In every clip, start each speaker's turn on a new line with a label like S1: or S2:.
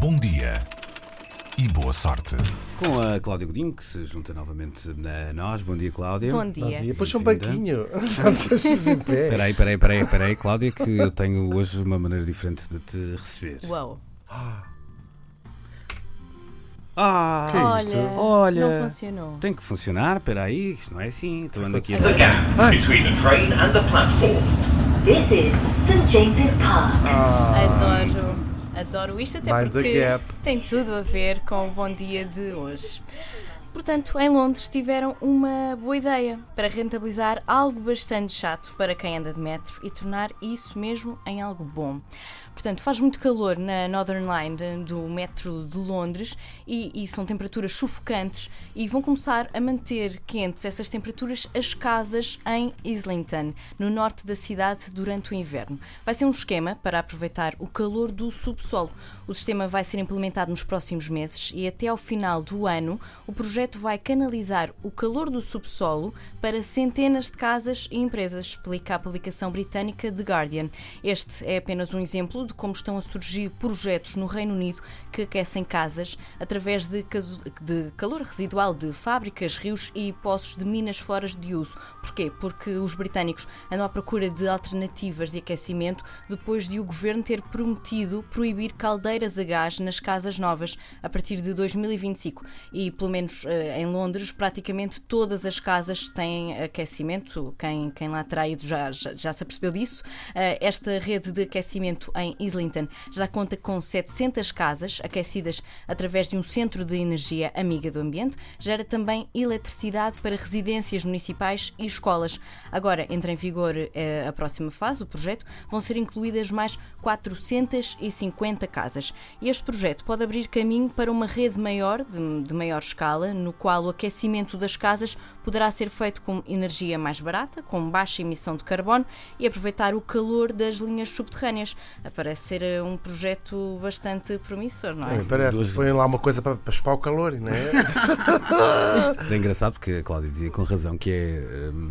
S1: Bom dia e boa sorte.
S2: Com a Cláudia Godinho, que se junta novamente a nós. Bom dia, Cláudia.
S3: Bom
S4: Bom
S3: dia.
S4: dia. Puxa um banquinho.
S2: Espera aí, espera aí, espera aí, Cláudia, que eu tenho hoje uma maneira diferente de te receber.
S3: Uau.
S2: Ah,
S4: Que é isto?
S3: Olha,
S2: Olha.
S3: não funcionou.
S2: tem que funcionar, espera aí, isto não é assim. Estou andando aqui a
S5: the gap between the train and the platform.
S6: This is St James's Park.
S3: Adoro, adoro isto até
S4: Mind
S3: porque tem tudo a ver com o bom dia de hoje. Portanto, em Londres tiveram uma boa ideia para rentabilizar algo bastante chato para quem anda de metro e tornar isso mesmo em algo bom. Portanto, faz muito calor na Northern Line do metro de Londres e, e são temperaturas sufocantes e vão começar a manter quentes essas temperaturas as casas em Islington, no norte da cidade, durante o inverno. Vai ser um esquema para aproveitar o calor do subsolo. O sistema vai ser implementado nos próximos meses e até ao final do ano o projeto vai canalizar o calor do subsolo para centenas de casas e empresas, explica a publicação britânica The Guardian. Este é apenas um exemplo de como estão a surgir projetos no Reino Unido que aquecem casas através de, de calor residual de fábricas, rios e poços de minas fora de uso. Porquê? Porque os britânicos andam à procura de alternativas de aquecimento depois de o governo ter prometido proibir caldeiras a gás nas casas novas a partir de 2025. E, pelo menos em Londres, praticamente todas as casas têm aquecimento. Quem, quem lá terá ido já, já, já se apercebeu disso. Eh, esta rede de aquecimento em Islington já conta com 700 casas aquecidas através de um centro de energia amiga do ambiente. Gera também eletricidade para residências municipais e escolas. Agora entra em vigor eh, a próxima fase, o projeto, vão ser incluídas mais 450 casas. Este projeto pode abrir caminho para uma rede maior, de, de maior escala, no qual o aquecimento das casas poderá ser feito com energia mais barata, com baixa emissão de carbono e aproveitar o calor das linhas subterrâneas. Parece ser eh, um projeto bastante promissor, não é?
S4: É, Parece
S2: Duas-
S4: que põem lá uma coisa para, para espar o calor, não é?
S2: É engraçado porque a Cláudia dizia com razão que é. hum,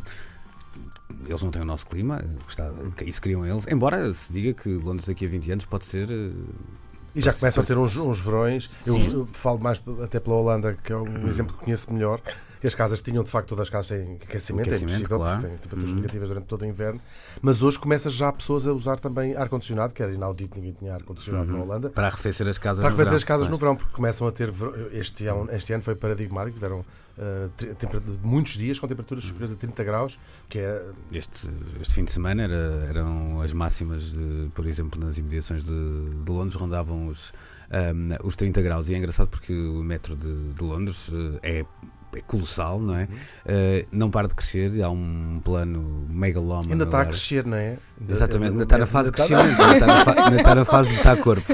S2: eles não têm o nosso clima, está, isso criam eles. Embora se diga que Londres daqui a 20 anos pode ser. eh,
S4: E já começam a ter uns, uns verões. Eu, eu falo mais até pela Holanda, que é um exemplo que conheço melhor. Que as casas tinham, de facto, todas as casas em aquecimento, é
S2: Aquecimento,
S4: impossível,
S2: claro.
S4: porque têm temperaturas negativas durante todo o inverno. Mas hoje começa já pessoas a usar também ar-condicionado, que era inaudito, ninguém tinha ar-condicionado na Holanda.
S2: para arrefecer as casas
S4: Para fazer
S2: verão,
S4: as casas
S2: claro.
S4: no verão, porque começam a ter. Este ano, este ano foi paradigmático, tiveram tempera- muitos dias com temperaturas superiores a 30 graus, que é.
S2: Este, este fim de semana era- eram as máximas, de, por exemplo, nas imediações de, de Londres, rondavam os, ahm, os 30 graus. E é engraçado porque o metro de, de Londres eh, é, é colossal, não é? Eh, não para de crescer, há um plano megalómano.
S4: Ainda está a crescer, não é? Ainda-
S2: Exatamente, ainda está na fase de
S4: ainda está-
S2: crescimento, ainda está na, fase de botar corpo.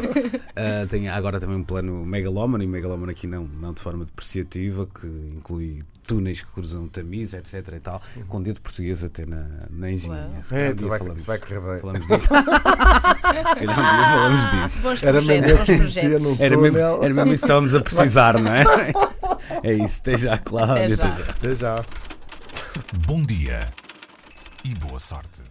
S2: Ah, tem agora também um plano megalómano, e megalómano aqui não, não de forma depreciativa, que inclui túneis que cruzam o Tamis, etc. e tal, com dedo português até na, na engenharia.
S3: Uau.
S4: É,
S2: um
S4: tu vai,
S2: falamos,
S4: isso vai correr bem.
S2: falamos disso. Calhar um dia falamos disso.
S3: Bons
S4: Era
S3: projetos,
S4: mesmo
S3: bons projetos.
S2: Era mesmo, era mesmo isso que estávamos a precisar, não é? É isso, até já, Cláudia. Até já.
S4: até já.
S1: Bom dia e boa sorte.